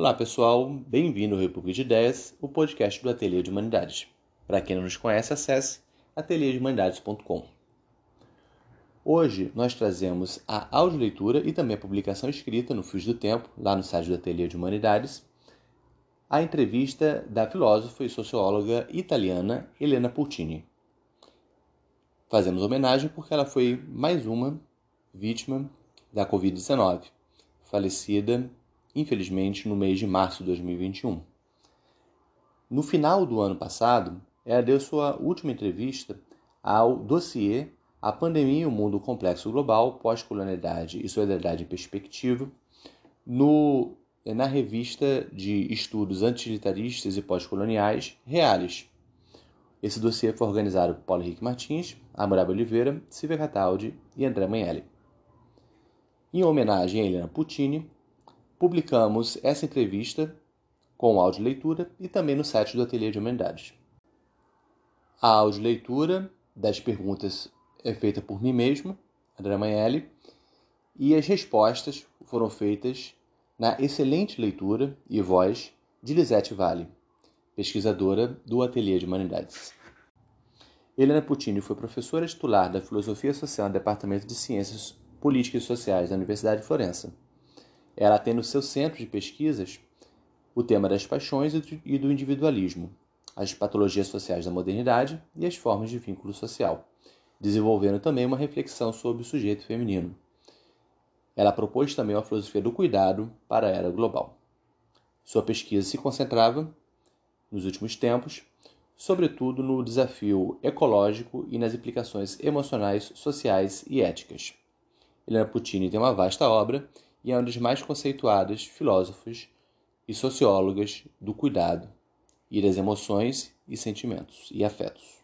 Olá pessoal, bem-vindo ao República de Ideias, o podcast do Ateliê de Humanidades. Para quem não nos conhece, acesse ateliêdehumanidades.com. Hoje nós trazemos a audioleitura e também a publicação escrita no Fios do Tempo, lá no site do Ateliê de Humanidades, a entrevista da filósofa e socióloga italiana Helena Pultini. Fazemos homenagem porque ela foi mais uma vítima da Covid-19, falecida, infelizmente, no mês de março de 2021. No final do ano passado, ela deu sua última entrevista ao dossiê A Pandemia e o Mundo Complexo Global, Pós-Colonialidade e Solidariedade em Perspectiva, no, na revista de estudos antilitaristas e pós-coloniais, Reales. Esse dossiê foi organizado por Paulo Henrique Martins, Amoraba Oliveira, Silvia Cataldi e André Manelli. Em homenagem a Helena Puccini, publicamos essa entrevista com áudio leitura e também no site do Ateliê de Humanidades. A áudio leitura das perguntas é feita por mim mesmo, André Manelli, e as respostas foram feitas na excelente leitura e voz de Lisete Vale, pesquisadora do Ateliê de Humanidades. Helena Puccini foi professora titular da Filosofia Social no Departamento de Ciências Políticas e Sociais da Universidade de Florença. Ela tem no seu centro de pesquisas o tema das paixões e do individualismo, as patologias sociais da modernidade e as formas de vínculo social, desenvolvendo também uma reflexão sobre o sujeito feminino. Ela propôs também uma filosofia do cuidado para a era global. Sua pesquisa se concentrava, nos últimos tempos, sobretudo no desafio ecológico e nas implicações emocionais, sociais e éticas. Helena Puccini tem uma vasta obra e é uma das mais conceituadas filósofos e sociólogas do cuidado e das emoções e sentimentos e afetos.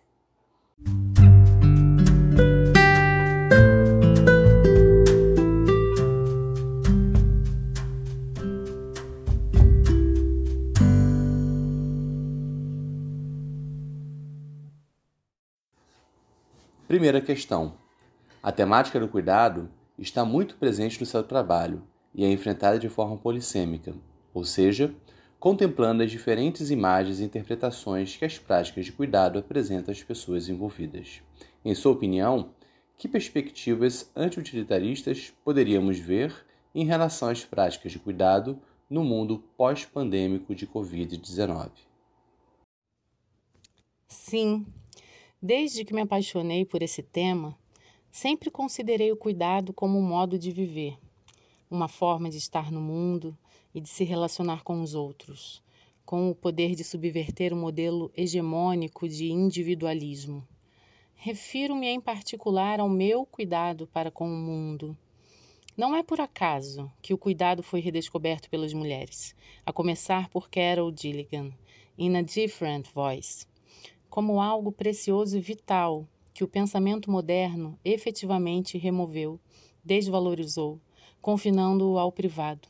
Primeira questão. A temática do cuidado está muito presente no seu trabalho e é enfrentada de forma polissêmica, ou seja, contemplando as diferentes imagens e interpretações que as práticas de cuidado apresentam às pessoas envolvidas. Em sua opinião, que perspectivas anti-utilitaristas poderíamos ver em relação às práticas de cuidado no mundo pós-pandêmico de Covid-19? Sim, desde que me apaixonei por esse tema, Sempre considerei o cuidado como um modo de viver, uma forma de estar no mundo e de se relacionar com os outros, com o poder de subverter o modelo hegemônico de individualismo. Refiro-me em particular ao meu cuidado para com o mundo. Não é por acaso que o cuidado foi redescoberto pelas mulheres, a começar por Carol Gilligan, In a Different Voice, como algo precioso e vital que o pensamento moderno efetivamente removeu, desvalorizou, confinando-o ao privado.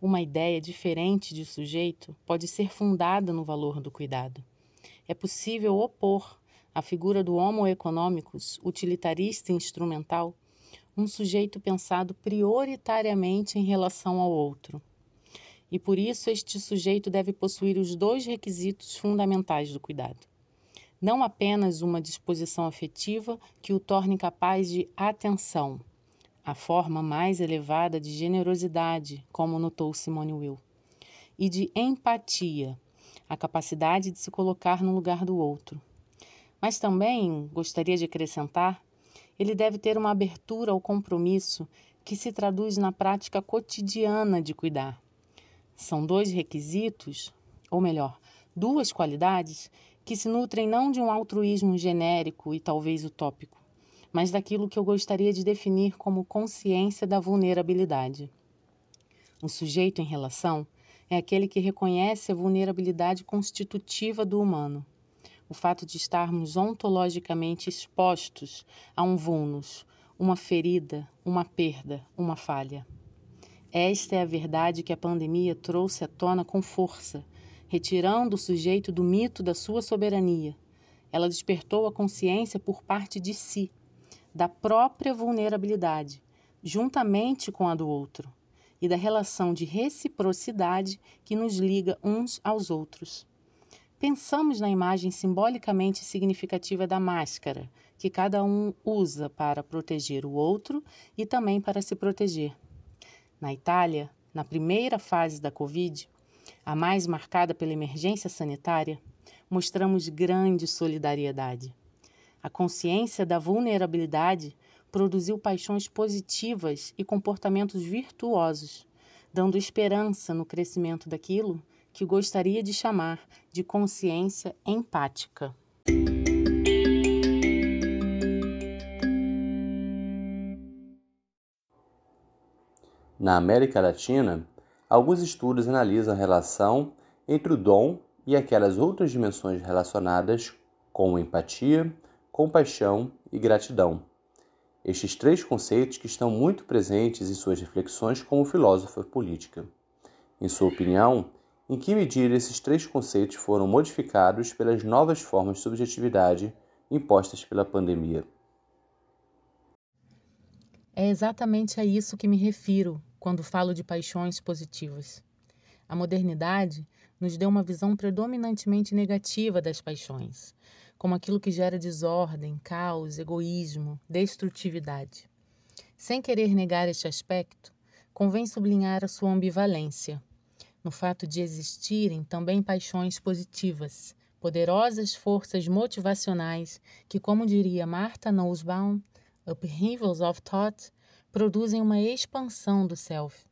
Uma ideia diferente de sujeito pode ser fundada no valor do cuidado. É possível opor à figura do homo economicus, utilitarista e instrumental, um sujeito pensado prioritariamente em relação ao outro. E por isso este sujeito deve possuir os dois requisitos fundamentais do cuidado: não apenas uma disposição afetiva que o torne capaz de atenção, a forma mais elevada de generosidade, como notou Simone Will, e de empatia, a capacidade de se colocar no lugar do outro. Mas também, gostaria de acrescentar, ele deve ter uma abertura ao compromisso que se traduz na prática cotidiana de cuidar. São dois requisitos, ou melhor, duas qualidades que se nutrem não de um altruísmo genérico e talvez utópico, mas daquilo que eu gostaria de definir como consciência da vulnerabilidade. O sujeito em relação é aquele que reconhece a vulnerabilidade constitutiva do humano. O fato de estarmos ontologicamente expostos a um vulnus, uma ferida, uma perda, uma falha. Esta é a verdade que a pandemia trouxe à tona com força retirando o sujeito do mito da sua soberania. Ela despertou a consciência por parte de si, da própria vulnerabilidade, juntamente com a do outro, e da relação de reciprocidade que nos liga uns aos outros. Pensamos na imagem simbolicamente significativa da máscara, que cada um usa para proteger o outro e também para se proteger. Na Itália, na primeira fase da Covid, a mais marcada pela emergência sanitária, mostramos grande solidariedade. A consciência da vulnerabilidade produziu paixões positivas e comportamentos virtuosos, dando esperança no crescimento daquilo que gostaria de chamar de consciência empática. Na América Latina, alguns estudos analisam a relação entre o dom e aquelas outras dimensões relacionadas com empatia, compaixão e gratidão. Estes três conceitos que estão muito presentes em suas reflexões como filósofa política. Em sua opinião, em que medida esses três conceitos foram modificados pelas novas formas de subjetividade impostas pela pandemia? É exatamente a isso que me refiro quando falo de paixões positivas. A modernidade nos deu uma visão predominantemente negativa das paixões, como aquilo que gera desordem, caos, egoísmo, destrutividade. Sem querer negar este aspecto, convém sublinhar a sua ambivalência, no fato de existirem também paixões positivas, poderosas forças motivacionais que, como diria Martha Nussbaum, upheavals of thought, produzem uma expansão do self,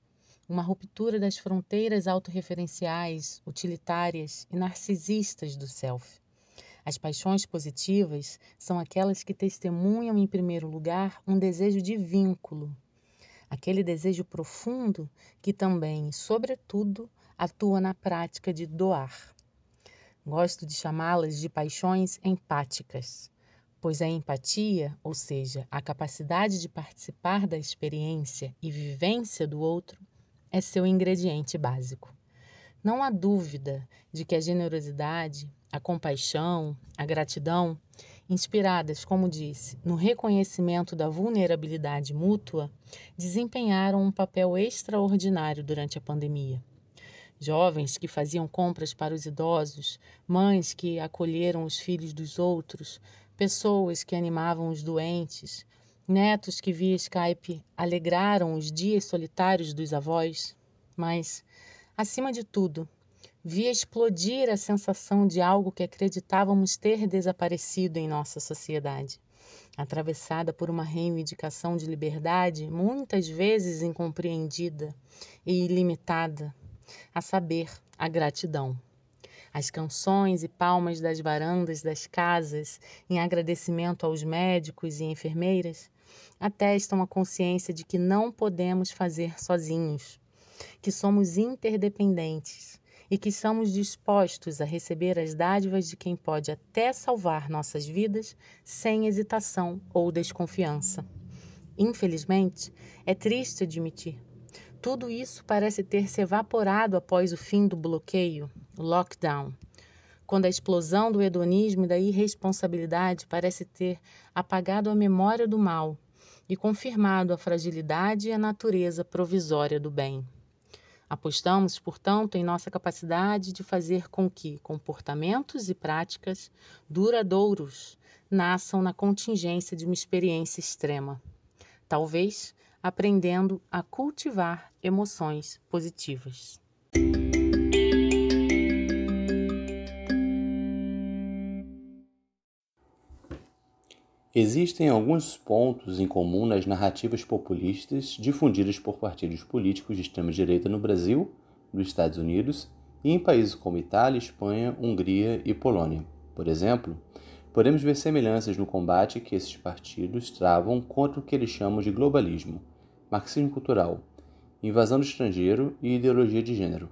uma ruptura das fronteiras autorreferenciais, utilitárias e narcisistas do self. As paixões positivas são aquelas que testemunham, em primeiro lugar, um desejo de vínculo, aquele desejo profundo que também, sobretudo, atua na prática de doar. Gosto de chamá-las de paixões empáticas pois a empatia, ou seja, a capacidade de participar da experiência e vivência do outro, é seu ingrediente básico. Não há dúvida de que a generosidade, a compaixão, a gratidão, inspiradas, como disse, no reconhecimento da vulnerabilidade mútua, desempenharam um papel extraordinário durante a pandemia. Jovens que faziam compras para os idosos, mães que acolheram os filhos dos outros, pessoas que animavam os doentes, netos que via Skype alegraram os dias solitários dos avós, mas, acima de tudo, via explodir a sensação de algo que acreditávamos ter desaparecido em nossa sociedade, atravessada por uma reivindicação de liberdade muitas vezes incompreendida e ilimitada, a saber, a gratidão. As canções e palmas das varandas das casas, em agradecimento aos médicos e enfermeiras, atestam a consciência de que não podemos fazer sozinhos, que somos interdependentes e que estamos dispostos a receber as dádivas de quem pode até salvar nossas vidas sem hesitação ou desconfiança. Infelizmente, é triste admitir, tudo isso parece ter se evaporado após o fim do bloqueio, lockdown, quando a explosão do hedonismo e da irresponsabilidade parece ter apagado a memória do mal e confirmado a fragilidade e a natureza provisória do bem. Apostamos, portanto, em nossa capacidade de fazer com que comportamentos e práticas duradouros nasçam na contingência de uma experiência extrema. Talvez aprendendo a cultivar emoções positivas. Existem alguns pontos em comum nas narrativas populistas difundidas por partidos políticos de extrema-direita no Brasil, nos Estados Unidos e em países como Itália, Espanha, Hungria e Polônia. Por exemplo, podemos ver semelhanças no combate que esses partidos travam contra o que eles chamam de globalismo marxismo cultural, invasão do estrangeiro e ideologia de gênero.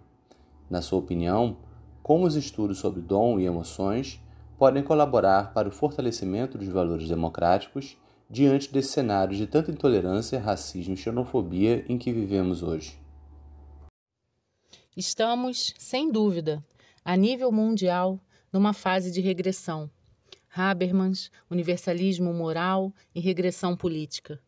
Na sua opinião, como os estudos sobre dom e emoções podem colaborar para o fortalecimento dos valores democráticos diante desse cenário de tanta intolerância, racismo e xenofobia em que vivemos hoje? Estamos, sem dúvida, a nível mundial, numa fase de regressão. Habermas, universalismo moral e regressão política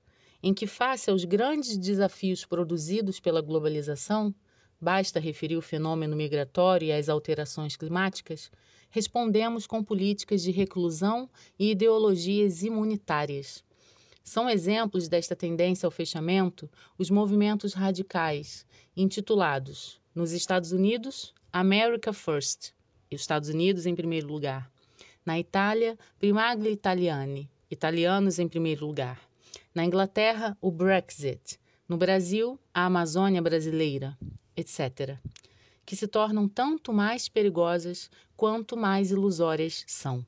em que, face aos grandes desafios produzidos pela globalização, basta referir o fenômeno migratório e as alterações climáticas, respondemos com políticas de reclusão e ideologias imunitárias. São exemplos desta tendência ao fechamento os movimentos radicais, intitulados, nos Estados Unidos, America First, Estados Unidos em primeiro lugar. Na Itália, Primaglia Italiani, italianos em primeiro lugar. Na Inglaterra, o Brexit. No Brasil, a Amazônia brasileira, etc. Que se tornam tanto mais perigosas quanto mais ilusórias são.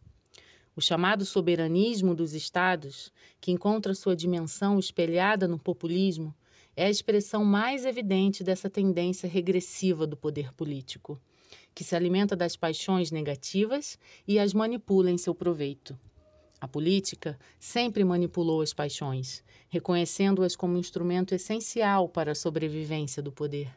O chamado soberanismo dos Estados, que encontra sua dimensão espelhada no populismo, é a expressão mais evidente dessa tendência regressiva do poder político, que se alimenta das paixões negativas e as manipula em seu proveito. A política sempre manipulou as paixões, reconhecendo-as como instrumento essencial para a sobrevivência do poder,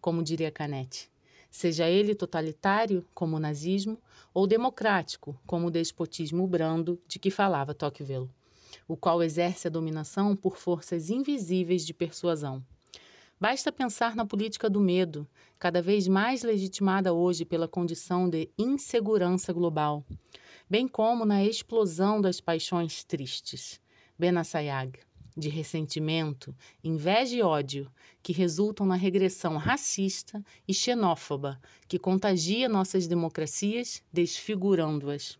como diria Canetti seja ele totalitário, como o nazismo, ou democrático, como o despotismo brando de que falava Tocqueville, o qual exerce a dominação por forças invisíveis de persuasão. Basta pensar na política do medo, cada vez mais legitimada hoje pela condição de insegurança global, bem como na explosão das paixões tristes. Benassayag de ressentimento, inveja e ódio que resultam na regressão racista e xenófoba que contagia nossas democracias, desfigurando-as.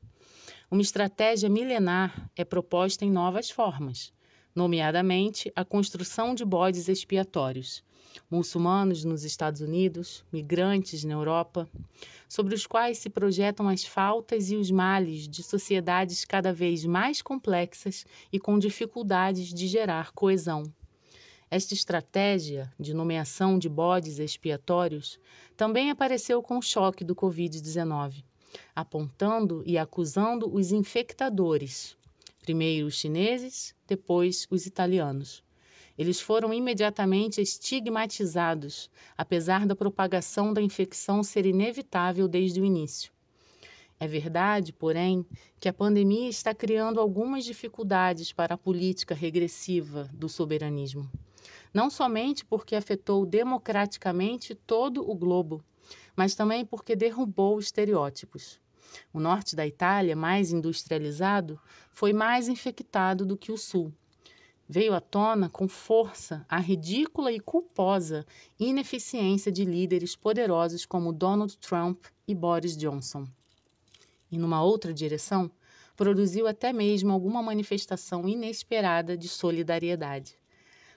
Uma estratégia milenar é proposta em novas formas, nomeadamente a construção de bodes expiatórios, muçulmanos nos Estados Unidos, migrantes na Europa, sobre os quais se projetam as faltas e os males de sociedades cada vez mais complexas e com dificuldades de gerar coesão. Esta estratégia de nomeação de bodes expiatórios também apareceu com o choque do Covid-19, apontando e acusando os infectadores, primeiro os chineses, depois os italianos eles foram imediatamente estigmatizados, apesar da propagação da infecção ser inevitável desde o início. É verdade, porém, que a pandemia está criando algumas dificuldades para a política regressiva do soberanismo. Não somente porque afetou democraticamente todo o globo, mas também porque derrubou estereótipos. O norte da Itália, mais industrializado, foi mais infectado do que o sul veio à tona com força a ridícula e culposa ineficiência de líderes poderosos como Donald Trump e Boris Johnson. E numa outra direção, produziu até mesmo alguma manifestação inesperada de solidariedade.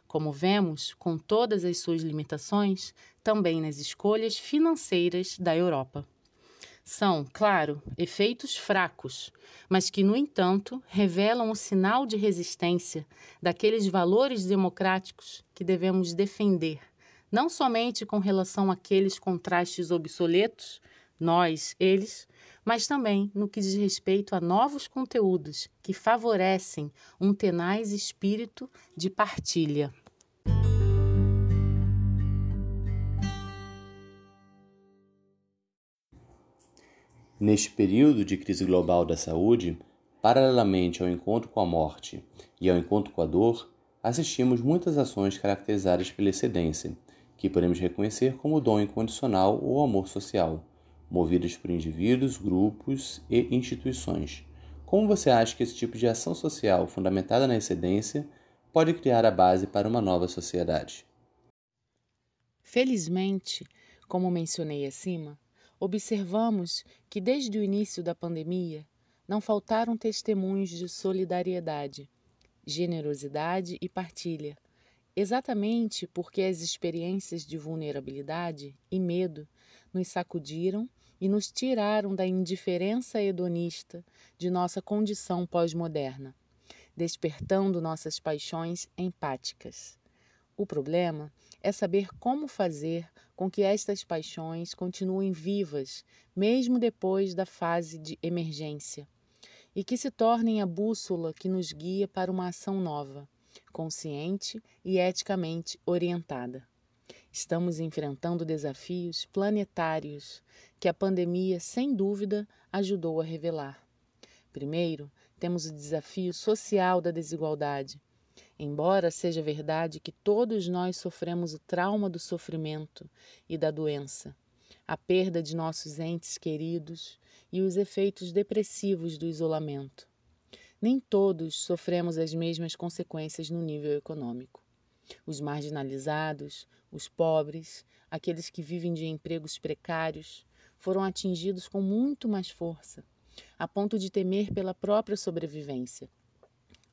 Como vemos, com todas as suas limitações, também nas escolhas financeiras da Europa. São, claro, efeitos fracos, mas que, no entanto, revelam o sinal de resistência daqueles valores democráticos que devemos defender, não somente com relação àqueles contrastes obsoletos, nós, eles, mas também no que diz respeito a novos conteúdos que favorecem um tenaz espírito de partilha. Neste período de crise global da saúde, paralelamente ao encontro com a morte e ao encontro com a dor, assistimos muitas ações caracterizadas pela excedência, que podemos reconhecer como dom incondicional ou amor social, movidas por indivíduos, grupos e instituições. Como você acha que esse tipo de ação social fundamentada na excedência pode criar a base para uma nova sociedade? Felizmente, como mencionei acima, observamos que desde o início da pandemia não faltaram testemunhos de solidariedade, generosidade e partilha, exatamente porque as experiências de vulnerabilidade e medo nos sacudiram e nos tiraram da indiferença hedonista de nossa condição pós-moderna, despertando nossas paixões empáticas. O problema é saber como fazer com que estas paixões continuem vivas, mesmo depois da fase de emergência, e que se tornem a bússola que nos guia para uma ação nova, consciente e eticamente orientada. Estamos enfrentando desafios planetários que a pandemia, sem dúvida, ajudou a revelar. Primeiro, temos o desafio social da desigualdade, Embora seja verdade que todos nós sofremos o trauma do sofrimento e da doença, a perda de nossos entes queridos e os efeitos depressivos do isolamento, nem todos sofremos as mesmas consequências no nível econômico. Os marginalizados, os pobres, aqueles que vivem de empregos precários, foram atingidos com muito mais força, a ponto de temer pela própria sobrevivência,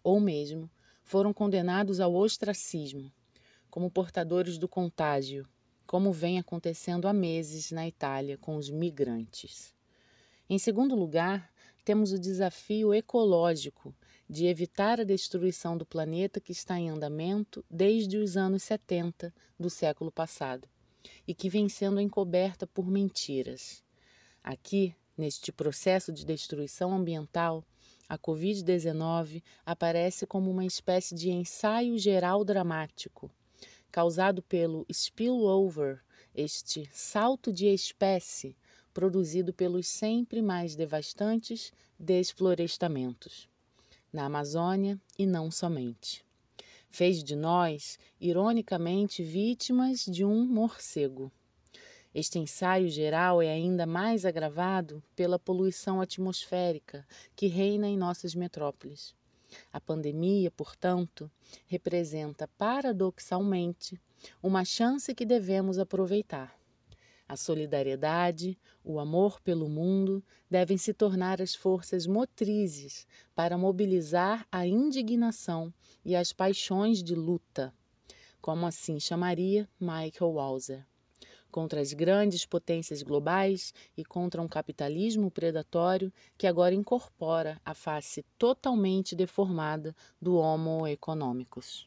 ou mesmo foram condenados ao ostracismo, como portadores do contágio, como vem acontecendo há meses na Itália com os migrantes. Em segundo lugar, temos o desafio ecológico de evitar a destruição do planeta que está em andamento desde os anos 70 do século passado e que vem sendo encoberta por mentiras. Aqui, neste processo de destruição ambiental, a Covid-19 aparece como uma espécie de ensaio geral dramático, causado pelo spillover, este salto de espécie produzido pelos sempre mais devastantes desflorestamentos, na Amazônia e não somente. Fez de nós, ironicamente, vítimas de um morcego. Este ensaio geral é ainda mais agravado pela poluição atmosférica que reina em nossas metrópoles. A pandemia, portanto, representa paradoxalmente uma chance que devemos aproveitar. A solidariedade, o amor pelo mundo devem se tornar as forças motrizes para mobilizar a indignação e as paixões de luta, como assim chamaria Michael Walzer contra as grandes potências globais e contra um capitalismo predatório que agora incorpora a face totalmente deformada do Homo economicus.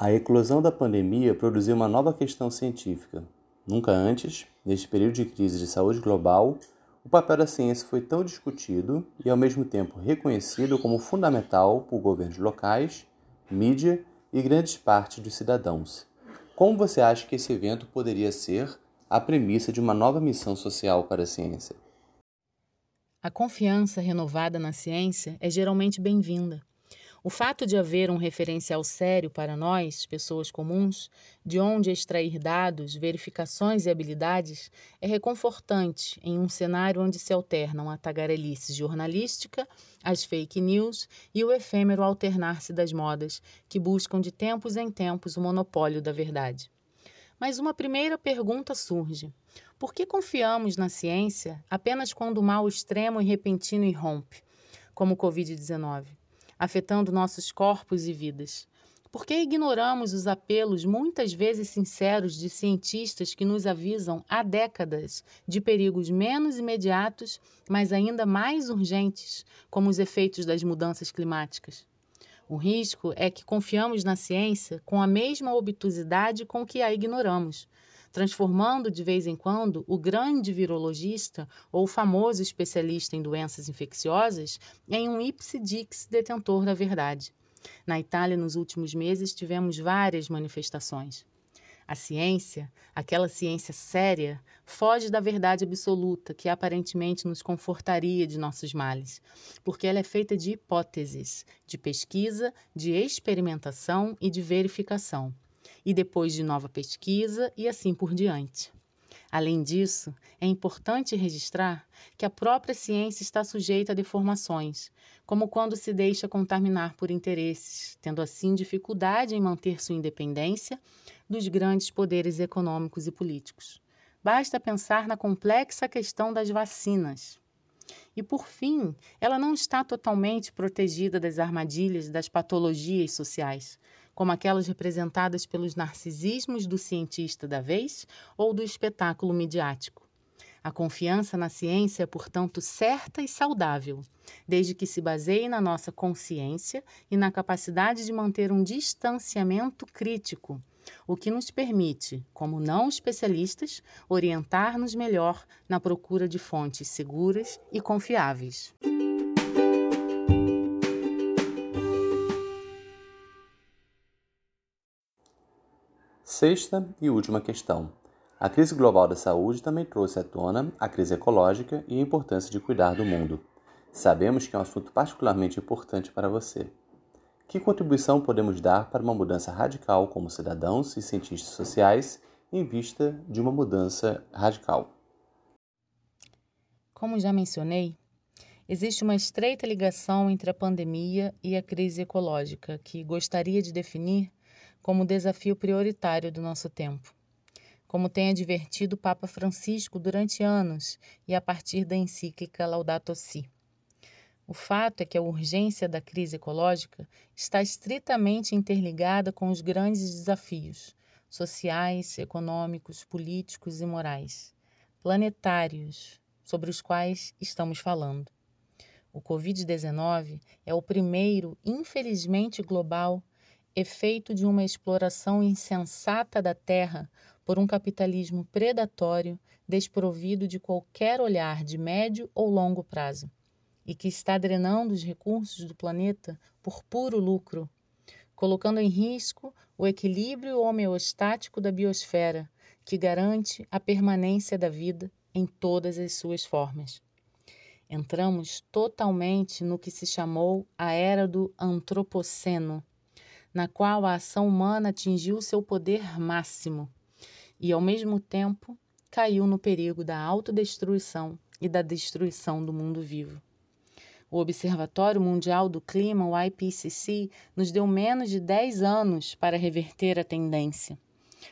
A eclosão da pandemia produziu uma nova questão científica. Nunca antes, neste período de crise de saúde global, o papel da ciência foi tão discutido e, ao mesmo tempo, reconhecido como fundamental por governos locais, mídia e grandes partes dos cidadãos. Como você acha que esse evento poderia ser a premissa de uma nova missão social para a ciência? A confiança renovada na ciência é geralmente bem-vinda. O fato de haver um referencial sério para nós, pessoas comuns, de onde extrair dados, verificações e habilidades, é reconfortante em um cenário onde se alternam a tagarelice jornalística, as fake news e o efêmero alternar-se das modas, que buscam de tempos em tempos o monopólio da verdade. Mas uma primeira pergunta surge: por que confiamos na ciência apenas quando o mal extremo e repentino irrompe, como o Covid-19? Afetando nossos corpos e vidas? Por que ignoramos os apelos muitas vezes sinceros de cientistas que nos avisam há décadas de perigos menos imediatos, mas ainda mais urgentes, como os efeitos das mudanças climáticas? O risco é que confiamos na ciência com a mesma obtusidade com que a ignoramos, transformando de vez em quando o grande virologista ou famoso especialista em doenças infecciosas em um ipsidix detentor da verdade. Na Itália, nos últimos meses, tivemos várias manifestações. A ciência, aquela ciência séria, foge da verdade absoluta que aparentemente nos confortaria de nossos males, porque ela é feita de hipóteses, de pesquisa, de experimentação e de verificação e depois de nova pesquisa e assim por diante. Além disso, é importante registrar que a própria ciência está sujeita a deformações, como quando se deixa contaminar por interesses, tendo assim dificuldade em manter sua independência dos grandes poderes econômicos e políticos. Basta pensar na complexa questão das vacinas. E, por fim, ela não está totalmente protegida das armadilhas das patologias sociais, como aquelas representadas pelos narcisismos do cientista da vez ou do espetáculo midiático. A confiança na ciência é, portanto, certa e saudável, desde que se baseie na nossa consciência e na capacidade de manter um distanciamento crítico, o que nos permite, como não especialistas, orientar-nos melhor na procura de fontes seguras e confiáveis. Sexta e última questão. A crise global da saúde também trouxe à tona a crise ecológica e a importância de cuidar do mundo. Sabemos que é um assunto particularmente importante para você. Que contribuição podemos dar para uma mudança radical como cidadãos e cientistas sociais em vista de uma mudança radical? Como já mencionei, existe uma estreita ligação entre a pandemia e a crise ecológica, que gostaria de definir como desafio prioritário do nosso tempo. Como tem advertido o Papa Francisco durante anos e a partir da encíclica Laudato Si. O fato é que a urgência da crise ecológica está estritamente interligada com os grandes desafios sociais, econômicos, políticos e morais, planetários, sobre os quais estamos falando. O Covid-19 é o primeiro, infelizmente global, efeito de uma exploração insensata da Terra por um capitalismo predatório desprovido de qualquer olhar de médio ou longo prazo e que está drenando os recursos do planeta por puro lucro, colocando em risco o equilíbrio homeostático da biosfera, que garante a permanência da vida em todas as suas formas. Entramos totalmente no que se chamou a era do antropoceno, na qual a ação humana atingiu seu poder máximo e, ao mesmo tempo, caiu no perigo da autodestruição e da destruição do mundo vivo. O Observatório Mundial do Clima, o IPCC, nos deu menos de 10 anos para reverter a tendência.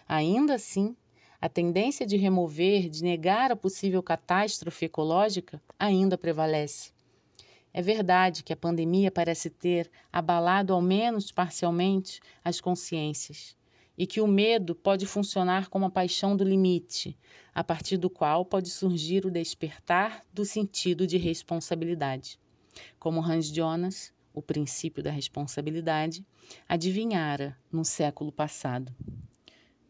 Ainda assim, a tendência de remover, de negar a possível catástrofe ecológica ainda prevalece. É verdade que a pandemia parece ter abalado, ao menos parcialmente, as consciências e que o medo pode funcionar como a paixão do limite, a partir do qual pode surgir o despertar do sentido de responsabilidade como Hans Jonas, o princípio da responsabilidade, adivinhara no século passado.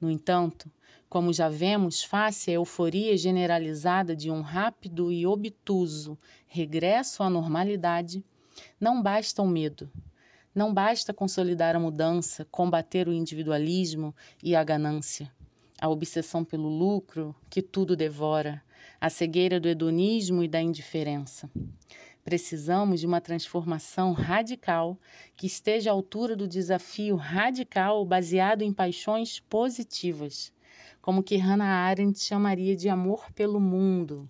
No entanto, como já vemos face à euforia generalizada de um rápido e obtuso regresso à normalidade, não basta o medo, não basta consolidar a mudança, combater o individualismo e a ganância, a obsessão pelo lucro que tudo devora, a cegueira do hedonismo e da indiferença. Precisamos de uma transformação radical que esteja à altura do desafio radical baseado em paixões positivas, como que Hannah Arendt chamaria de amor pelo mundo,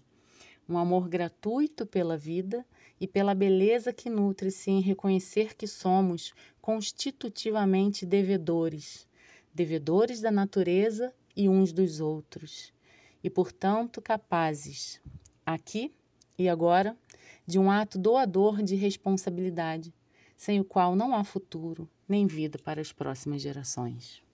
um amor gratuito pela vida e pela beleza que nutre-se em reconhecer que somos constitutivamente devedores, devedores da natureza e uns dos outros, e portanto capazes, aqui e agora, de um ato doador de responsabilidade, sem o qual não há futuro nem vida para as próximas gerações.